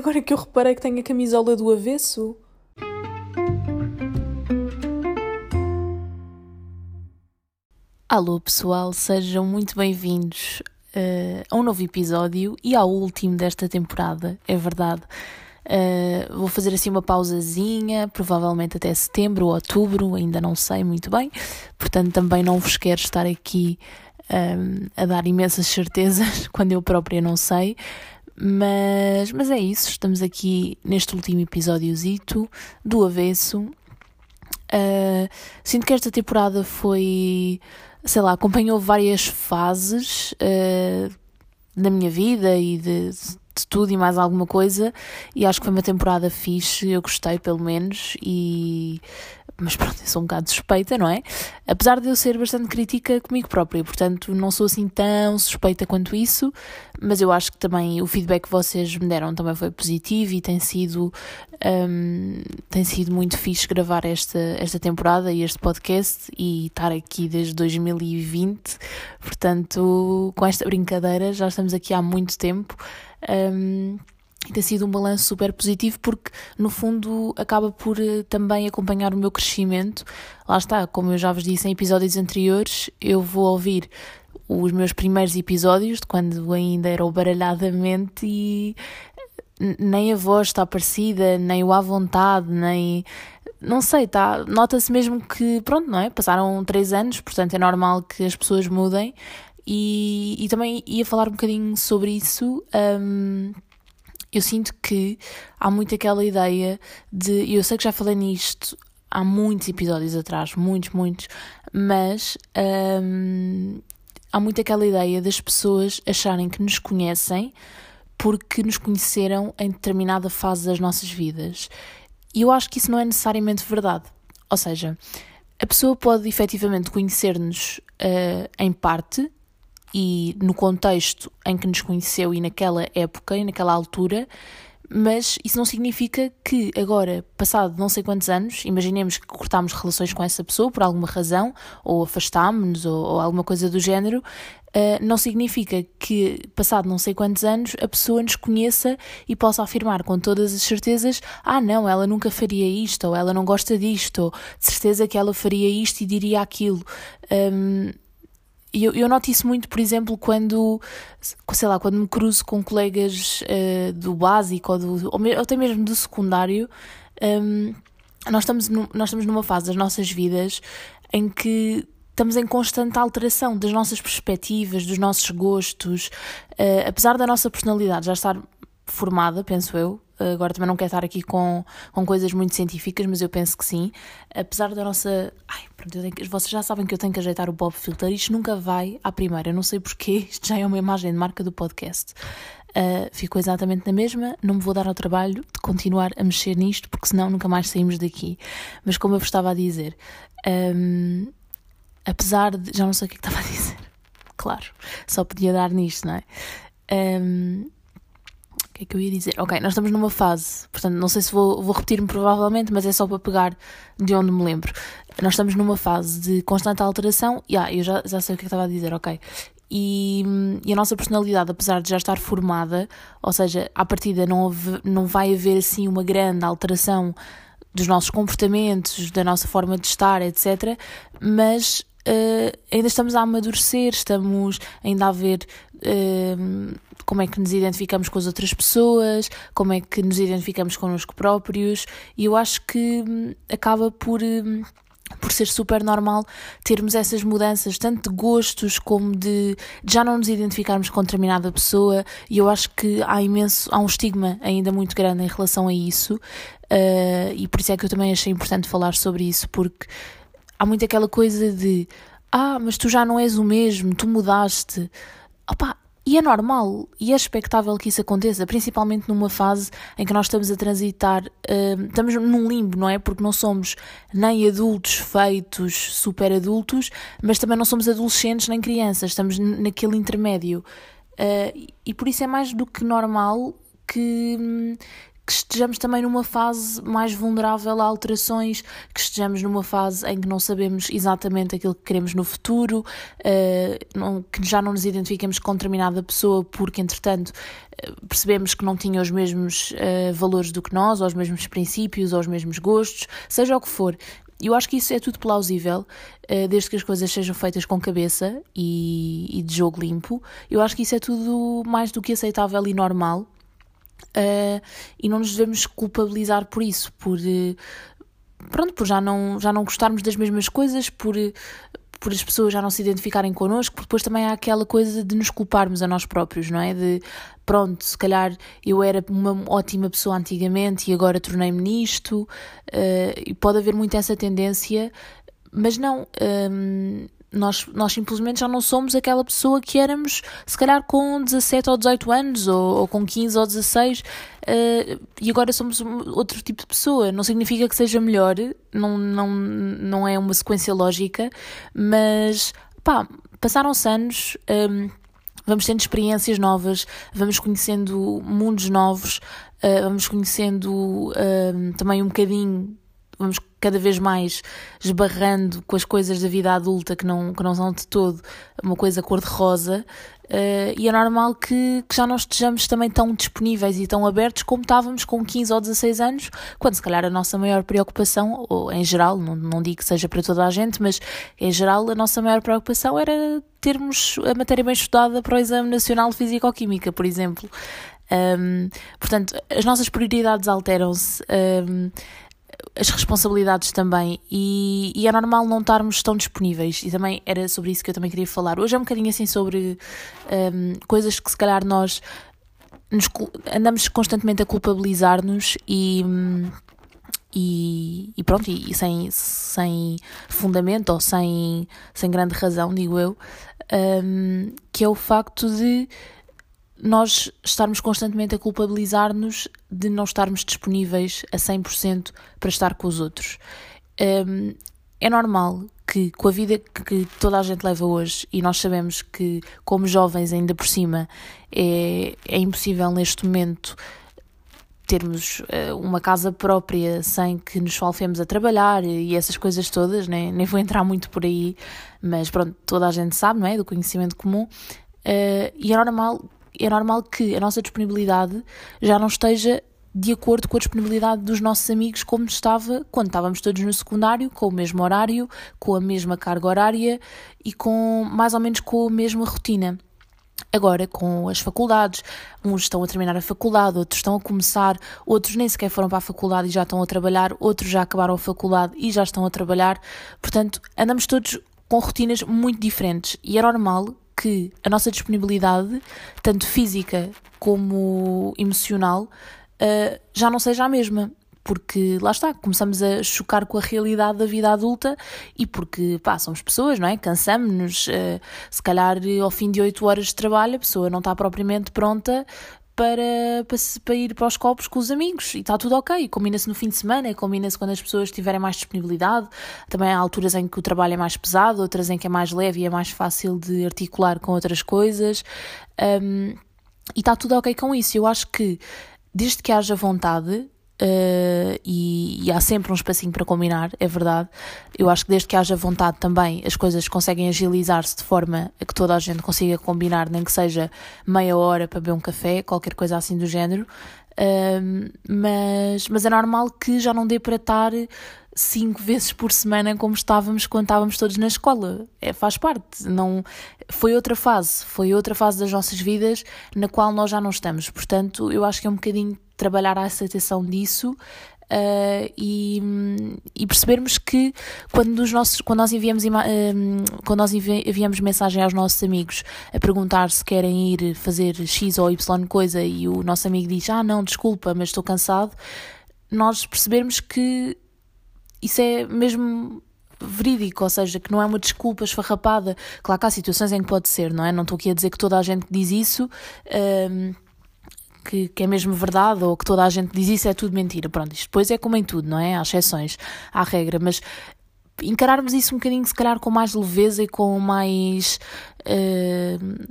Agora que eu reparei que tenho a camisola do avesso. Alô pessoal, sejam muito bem-vindos uh, a um novo episódio e ao último desta temporada, é verdade. Uh, vou fazer assim uma pausazinha, provavelmente até setembro ou outubro, ainda não sei muito bem, portanto também não vos quero estar aqui um, ehm, a dar imensas certezas quando eu própria não sei. Mas, mas é isso, estamos aqui neste último episódiozito do avesso. Uh, sinto que esta temporada foi sei lá, acompanhou várias fases uh, da minha vida e de, de tudo e mais alguma coisa, e acho que foi uma temporada fixe, eu gostei pelo menos, e mas pronto, eu sou um bocado suspeita, não é? Apesar de eu ser bastante crítica comigo própria, portanto não sou assim tão suspeita quanto isso, mas eu acho que também o feedback que vocês me deram também foi positivo e tem sido, um, tem sido muito fixe gravar esta, esta temporada e este podcast e estar aqui desde 2020, portanto com esta brincadeira já estamos aqui há muito tempo. Um, e tem sido um balanço super positivo porque, no fundo, acaba por uh, também acompanhar o meu crescimento. Lá está, como eu já vos disse em episódios anteriores, eu vou ouvir os meus primeiros episódios de quando ainda era o baralhadamente e nem a voz está parecida, nem o à vontade, nem. Não sei, tá? Nota-se mesmo que, pronto, não é? Passaram três anos, portanto é normal que as pessoas mudem. E, e também ia falar um bocadinho sobre isso. Um, eu sinto que há muito aquela ideia de. Eu sei que já falei nisto há muitos episódios atrás, muitos, muitos, mas há muito aquela ideia das pessoas acharem que nos conhecem porque nos conheceram em determinada fase das nossas vidas. E eu acho que isso não é necessariamente verdade. Ou seja, a pessoa pode efetivamente conhecer-nos uh, em parte e no contexto em que nos conheceu e naquela época e naquela altura, mas isso não significa que agora, passado não sei quantos anos, imaginemos que cortámos relações com essa pessoa por alguma razão, ou afastámos-nos, ou, ou, alguma coisa do género, uh, não significa que, passado não sei quantos anos, a pessoa nos conheça e possa afirmar com todas as certezas: ah, não, ela nunca faria isto, ou ela não gosta disto, ou de certeza que ela faria isto e diria aquilo. Um, e eu, eu noto isso muito, por exemplo, quando, sei lá, quando me cruzo com colegas uh, do básico ou, do, ou até mesmo do secundário, um, nós, estamos no, nós estamos numa fase das nossas vidas em que estamos em constante alteração das nossas perspectivas, dos nossos gostos, uh, apesar da nossa personalidade já estar formada, penso eu, agora também não quero estar aqui com, com coisas muito científicas, mas eu penso que sim. Apesar da nossa. Ai, pronto, que... vocês já sabem que eu tenho que ajeitar o Bob Filter, isto nunca vai à primeira, não sei porquê, isto já é uma imagem de marca do podcast. Uh, ficou exatamente na mesma, não me vou dar ao trabalho de continuar a mexer nisto, porque senão nunca mais saímos daqui. Mas como eu vos estava a dizer, um, apesar de. Já não sei o que, é que estava a dizer. Claro, só podia dar nisto, não é? Um, que é que eu ia dizer? Ok, nós estamos numa fase, portanto, não sei se vou, vou repetir-me provavelmente, mas é só para pegar de onde me lembro. Nós estamos numa fase de constante alteração, e ah, eu já, já sei o que, é que estava a dizer, ok. E, e, a nossa personalidade, apesar de já estar formada, ou seja, à partida não, houve, não vai haver assim uma grande alteração dos nossos comportamentos, da nossa forma de estar, etc. Mas uh, ainda estamos a amadurecer, estamos ainda a ver uh, como é que nos identificamos com as outras pessoas, como é que nos identificamos connosco próprios, e eu acho que hum, acaba por. Hum, por ser super normal termos essas mudanças, tanto de gostos como de, de, já não nos identificarmos com determinada pessoa, e eu acho que há imenso, há um estigma ainda muito grande em relação a isso, uh, e por isso é que eu também achei importante falar sobre isso, porque há muito aquela coisa de ah, mas tu já não és o mesmo, tu mudaste. Opa, e é normal e é expectável que isso aconteça, principalmente numa fase em que nós estamos a transitar, uh, estamos num limbo, não é? Porque não somos nem adultos feitos super adultos, mas também não somos adolescentes nem crianças, estamos naquele intermédio. Uh, e por isso é mais do que normal que, que estejamos também numa fase mais vulnerável a alterações, que estejamos numa fase em que não sabemos exatamente aquilo que queremos no futuro, não, que já não nos identifiquemos com determinada pessoa porque, entretanto, uh, percebemos que não tinha os mesmos uh, valores do que nós, ou os mesmos princípios, ou os mesmos gostos, seja o que for. Eu acho que isso é tudo plausível, desde que as coisas sejam feitas com cabeça e de jogo limpo. Eu acho que isso é tudo mais do que aceitável e normal. Uh, e não nos devemos culpabilizar por isso, por uh, pronto, por já não, já não gostarmos das mesmas coisas, por, por as pessoas já não se identificarem connosco, porque depois também há aquela coisa de nos culparmos a nós próprios, não é? De pronto, se calhar eu era uma ótima pessoa antigamente e agora tornei-me nisto, uh, e pode haver muito essa tendência, mas não. Um, nós, nós simplesmente já não somos aquela pessoa que éramos, se calhar, com 17 ou 18 anos, ou, ou com 15 ou 16, uh, eh, e agora somos outro tipo de pessoa. Não significa que seja melhor, não, não, não é uma sequência lógica, mas pá, passaram-se anos. Um, ehm, vamos tendo experiências novas, vamos conhecendo mundos novos, uh, vamos conhecendo uh, também um bocadinho vamos cada vez mais esbarrando com as coisas da vida adulta que não, que não são de todo uma coisa cor-de-rosa. Uh, e é normal que, que, já não estejamos também tão disponíveis e tão abertos como estávamos com 15 ou 16 anos, quando se calhar a nossa maior preocupação, ou em geral, não, não digo que seja para toda a gente, mas em geral a nossa maior preocupação era termos a matéria bem estudada para o Exame Nacional de Físico-Química, por exemplo. Um, portanto, as nossas prioridades alteram-se. Um, as responsabilidades também. E, e, é normal não estarmos tão disponíveis. E também era sobre isso que eu também queria falar. Hoje é um bocadinho assim sobre um, coisas que se calhar nós nos, andamos constantemente a culpabilizar-nos e, e, e, pronto, e, sem, sem fundamento ou sem, sem grande razão, digo eu, um, que é o facto de nós estarmos constantemente a culpabilizar-nos de não estarmos disponíveis a 100% para estar com os outros. Um, é normal que, com a vida que toda a gente leva hoje, e nós sabemos que, como jovens, ainda por cima, é, é impossível neste momento termos uh, uma casa própria sem que nos falfemos a trabalhar e essas coisas todas, né? nem vou entrar muito por aí, mas pronto, toda a gente sabe, não é? Do conhecimento comum. Uh, e é normal é normal que a nossa disponibilidade já não esteja de acordo com a disponibilidade dos nossos amigos, como estava quando estávamos todos no secundário, com o mesmo horário, com a mesma carga horária e com mais ou menos com a mesma rotina. Agora, com as faculdades, uns estão a terminar a faculdade, outros estão a começar, outros nem sequer foram para a faculdade e já estão a trabalhar, outros já acabaram a faculdade e já estão a trabalhar. Portanto, andamos todos com rotinas muito diferentes e é normal que a nossa disponibilidade, tanto física como emocional, uh, já não seja a mesma. Porque lá está, começamos a chocar com a realidade da vida adulta e porque, pá, somos pessoas, não é? Cansamos-nos. Uh, se calhar ao fim de 8 horas de trabalho a pessoa não está propriamente pronta para, para, para, ir para os copos com os amigos e está tudo ok. Combina-se no fim de semana, combina-se quando as pessoas tiverem mais disponibilidade. Também há alturas em que o trabalho é mais pesado, outras em que é mais leve e é mais fácil de articular com outras coisas. Um, e está tudo ok com isso. Eu acho que desde que haja vontade, Uh, e, e, há sempre um espacinho para combinar, é verdade. Eu acho que desde que haja vontade também as coisas conseguem agilizar-se de forma a que toda a gente consiga combinar, nem que seja meia hora para beber um café, qualquer coisa assim do género. Uh, mas, mas é normal que já não dê para estar cinco vezes por semana como estávamos quando estávamos todos na escola. É, faz parte. Não, foi outra fase, foi outra fase das nossas vidas na qual nós já não estamos. Portanto, eu acho que é um bocadinho trabalhar a aceitação disso Uh, e, e, percebermos que quando, os nossos, quando nós enviamos, uh, quando nós enviamos mensagem aos nossos amigos a perguntar se querem ir fazer X ou Y coisa e o nosso amigo diz ah não, desculpa, mas estou cansado, nós percebermos que isso é mesmo verídico, ou seja, que não é uma desculpa esfarrapada. Claro que há situações em que pode ser, não é? Não estou aqui a dizer que toda a gente diz isso. Um, que, que, é mesmo verdade ou que toda a gente diz isso é tudo mentira. Pronto, isto depois é como em tudo, não é? Há exceções à regra, mas encararmos isso um bocadinho, se calhar, com mais leveza e com mais. Uh,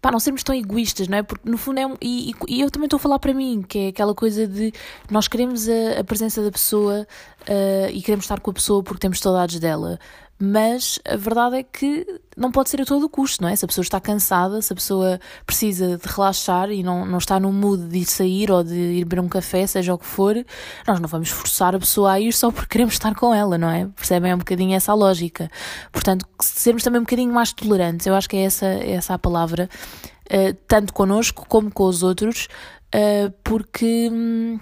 pá, não sermos tão egoístas, não é? Porque no fundo é um, e, e, eu também estou a falar para mim, que é aquela coisa de nós queremos a, a presença da pessoa uh, e queremos estar com a pessoa porque temos saudades dela. Mas a verdade é que não pode ser a todo custo, não é? Se a pessoa está cansada, se a pessoa precisa de relaxar e não, não está no mood de ir sair ou de ir beber um café, seja o que for, nós não vamos forçar a pessoa a ir só porque queremos estar com ela, não é? Percebem? É um bocadinho essa a lógica. Portanto, sermos também um bocadinho mais tolerantes, eu acho que é essa, essa a palavra, uh, tanto connosco como com os outros, uh, porque. Hum,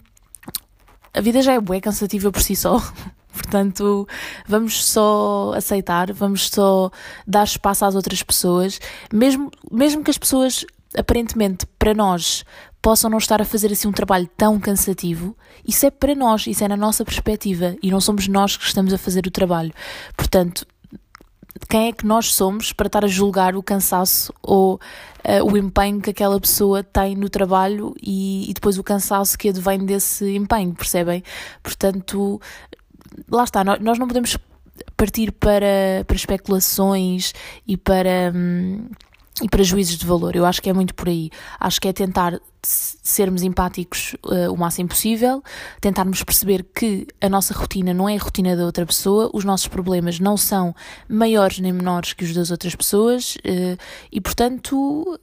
a vida já é bué cansativa por si só. Portanto, vamos só aceitar, vamos só dar espaço às outras pessoas, mesmo, mesmo que as pessoas, aparentemente, para nós, possam não estar a fazer assim um trabalho tão cansativo, isso é para nós, isso é na nossa perspectiva e não somos nós que estamos a fazer o trabalho. Portanto, quem é que nós somos para estar a julgar o cansaço ou uh, o empenho que aquela pessoa tem no trabalho e, e, depois o cansaço que advém desse empenho, percebem? Portanto, lá está, nós não podemos partir para, para especulações e para. Hum, e para juízes de valor. Eu acho que é muito por aí. Acho que é tentar sermos empáticos uh, o máximo possível, tentarmos perceber que a nossa rotina não é a rotina da outra pessoa, os nossos problemas não são maiores nem menores que os das outras pessoas uh, e, portanto,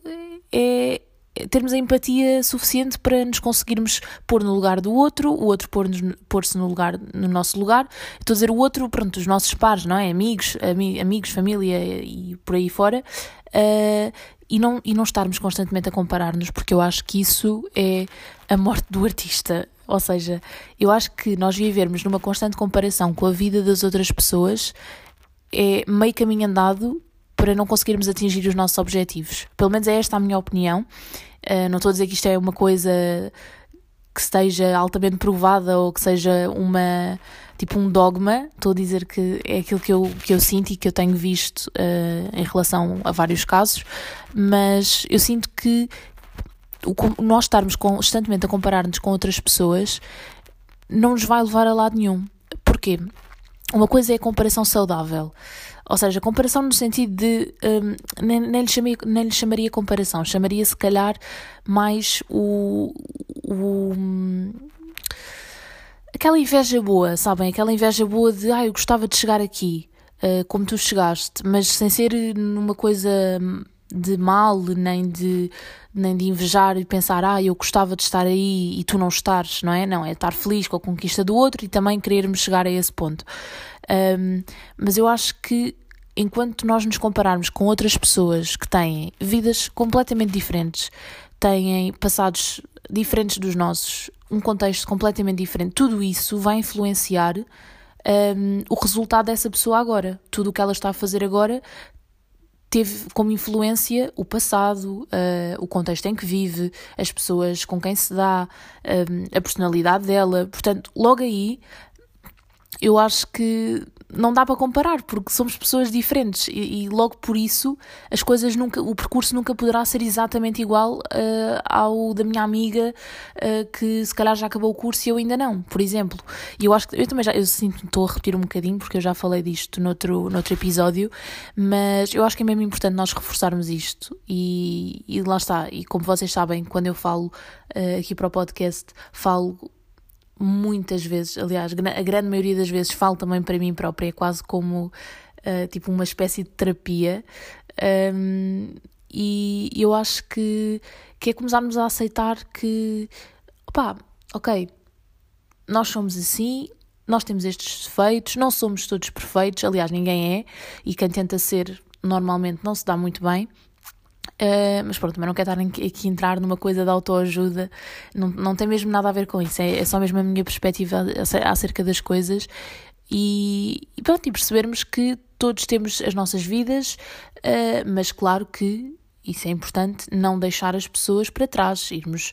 é, termos a empatia suficiente para nos conseguirmos pôr no lugar do outro, o outro pôr-se no lugar no nosso lugar. Estou a dizer o outro, pronto, os nossos pares, não é? Amigos, ami amigos, família e por aí fora. Uh, e não, e não estarmos constantemente a comparar-nos, porque eu acho que isso é a morte do artista. Ou seja, eu acho que nós vivermos numa constante comparação com a vida das outras pessoas é meio caminho andado para não conseguirmos atingir os nossos objetivos. Pelo menos é esta a minha opinião. Uh, não estou a dizer que isto é uma coisa que esteja altamente provada ou que seja uma tipo um dogma. Estou a dizer que é aquilo que eu, que eu sinto e que eu tenho visto uh, em relação a vários casos, mas eu sinto que o, nós estarmos constantemente a comparar-nos com outras pessoas não nos vai levar a lado nenhum. Porquê? Uma coisa é a comparação saudável. Ou seja, comparação no sentido de. Um, nem, nem, lhe chamaria, nem lhe chamaria comparação, chamaria se calhar mais o. o aquela inveja boa, sabem? Aquela inveja boa de. Ah, eu gostava de chegar aqui, uh, como tu chegaste, mas sem ser numa coisa de mal, nem de, nem de invejar e pensar, ah, eu gostava de estar aí e tu não estares, não é? Não, é estar feliz com a conquista do outro e também querermos chegar a esse ponto. Um, mas eu acho que enquanto nós nos compararmos com outras pessoas que têm vidas completamente diferentes, têm passados diferentes dos nossos, um contexto completamente diferente, tudo isso vai influenciar um, o resultado dessa pessoa agora. Tudo o que ela está a fazer agora teve como influência o passado, uh, o contexto em que vive, as pessoas com quem se dá, um, a personalidade dela. Portanto, logo aí eu acho que não dá para comparar porque somos pessoas diferentes e, e, logo por isso as coisas nunca o percurso nunca poderá ser exatamente igual uh, ao da minha amiga uh, que se calhar já acabou o curso e eu ainda não por exemplo. E eu acho que eu também já eu sinto estou a repetir um bocadinho porque eu já falei disto noutro, noutro episódio mas eu acho que é mesmo importante nós reforçarmos isto e, e lá está. E como vocês sabem quando eu falo uh, aqui para o podcast falo muitas vezes, aliás, a grande maioria das vezes falo também para mim própria, é quase como uh, tipo uma espécie de terapia. Um, e eu acho que, que é começarmos a aceitar que, opá, ok, nós somos assim, nós temos estes defeitos, não somos todos perfeitos, aliás, ninguém é, e quem tenta ser normalmente não se dá muito bem. Uh, mas pronto, também não quero estar aqui entrar numa coisa de autoajuda, não, não tem mesmo nada a ver com isso, é, é só mesmo a minha perspectiva acerca das coisas. E, e pronto, e percebermos que todos temos as nossas vidas, uh, mas claro que isso é importante, não deixar as pessoas para trás, irmos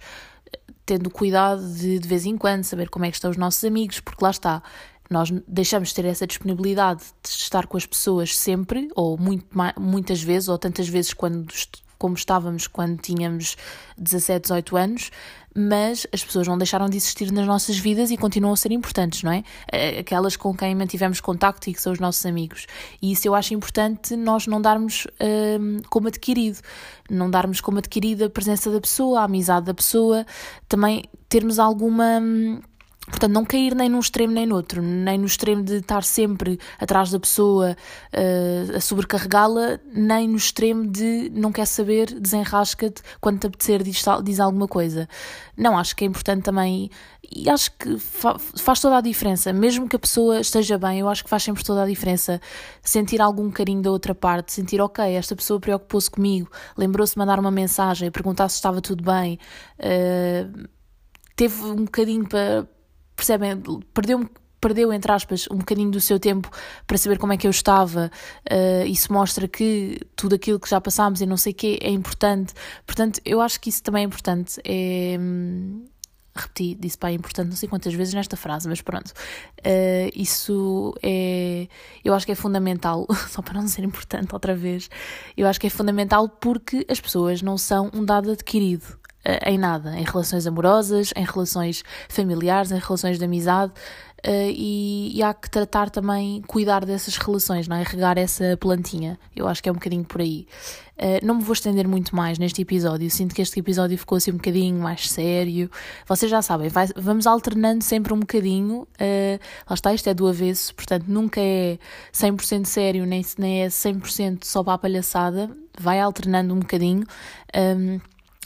tendo cuidado de de vez em quando saber como é que estão os nossos amigos, porque lá está, nós deixamos de ter essa disponibilidade de estar com as pessoas sempre, ou muito, muitas vezes, ou tantas vezes quando como estávamos quando tínhamos 17, 18 anos, mas as pessoas não deixaram de existir nas nossas vidas e continuam a ser importantes, não é? Aquelas com quem mantivemos contacto e que são os nossos amigos. E isso eu acho importante nós não darmos hum, como adquirido, não darmos como adquirida a presença da pessoa, a amizade da pessoa, também termos alguma. Hum, Portanto, não cair nem num extremo nem no outro, nem no extremo de estar sempre atrás da pessoa uh, a sobrecarregá-la, nem no extremo de não quer saber, desenrasca-te quando te apetecer, diz, diz alguma coisa. Não, acho que é importante também, e acho que fa faz toda a diferença, mesmo que a pessoa esteja bem, eu acho que faz sempre toda a diferença sentir algum carinho da outra parte, sentir, ok, esta pessoa preocupou-se comigo, lembrou-se de mandar uma mensagem, perguntar se estava tudo bem. Uh, teve um bocadinho para percebem? Perdeu perdeu, entre aspas, um bocadinho do seu tempo para saber como é que eu estava. Uh, isso mostra que tudo aquilo que já passámos e não sei o quê é importante. Portanto, eu acho que isso também é importante. É, hum, repeti, disse pá, é importante não sei quantas vezes nesta frase, mas pronto. Uh, isso é. Eu acho que é fundamental, só para não ser importante outra vez, eu acho que é fundamental porque as pessoas não são um dado adquirido. Eh, em nada, em relações amorosas, em relações familiares, em relações de amizade. Uh, e, e, há que tratar também, cuidar dessas relações, não é? Regar essa plantinha. Eu acho que é um bocadinho por aí. Uh, não me vou estender muito mais neste episódio. Sinto que este episódio ficou assim um bocadinho mais sério. Vocês já sabem, vai, vamos alternando sempre um bocadinho. Uh, lá está, isto é do avesso, portanto nunca é 100% sério, nem, nem é 100% só para a palhaçada. Vai alternando um bocadinho. Um,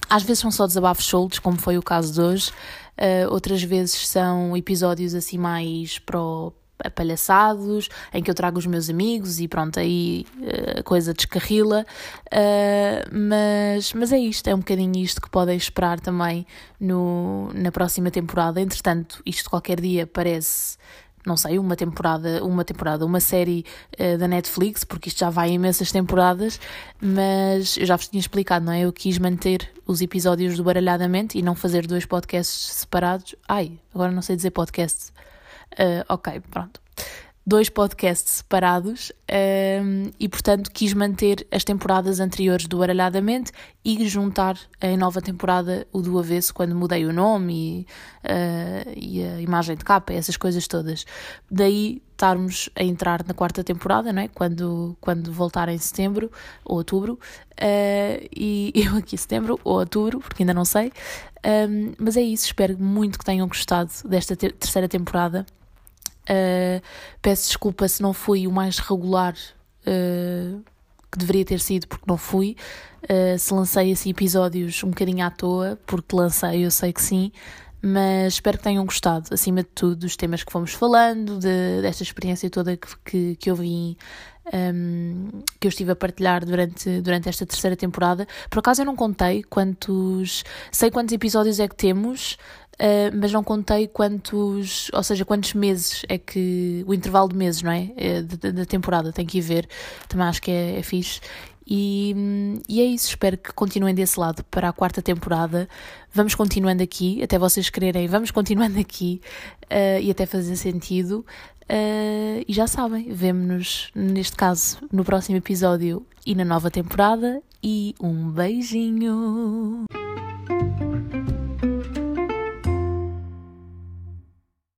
às vezes são só desabafos soltos, como foi o caso de hoje, uh, outras vezes são episódios assim mais pro apalhaçados, em que eu trago os meus amigos e pronto, aí uh, a coisa descarrila. Uh, mas, mas é isto, é um bocadinho isto que podem esperar também no, na próxima temporada. Entretanto, isto qualquer dia parece não sei, uma temporada, uma temporada, uma série uh, da Netflix, porque isto já vai imensas temporadas, mas eu já vos tinha explicado, não é? Eu quis manter os episódios do Baralhadamente e não fazer dois podcasts separados. Ai, agora não sei dizer podcast. Uh, ok, pronto dois podcasts separados um, e, portanto, quis manter as temporadas anteriores do Aralhadamente e juntar em nova temporada o do Avesso, quando mudei o nome e, uh, e a imagem de capa, essas coisas todas. Daí estarmos a entrar na quarta temporada, não é? quando, quando voltar em setembro ou outubro, uh, e eu aqui setembro ou outubro, porque ainda não sei. Um, mas é isso, espero muito que tenham gostado desta te terceira temporada. Uh, peço desculpa se não fui o mais regular uh, que deveria ter sido, porque não fui. Uh, se lancei assim episódios um bocadinho à toa, porque lancei, eu sei que sim. Mas espero que tenham gostado, acima de tudo, dos temas que fomos falando, de, desta experiência toda que, que, que eu vim um, que eu estive a partilhar durante, durante esta terceira temporada. Por acaso eu não contei quantos. Sei quantos episódios é que temos, Uh, mas não contei quantos, ou seja, quantos meses é que, o intervalo de meses, não é? é da, temporada, tem que ir ver, também acho que é, é fixe. E, e é isso, espero que continuem desse lado para a quarta temporada. Vamos continuando aqui, até vocês quererem, vamos continuando aqui uh, e até fazer sentido. Uh, e já sabem, vemo-nos neste caso no próximo episódio e na nova temporada. E um beijinho!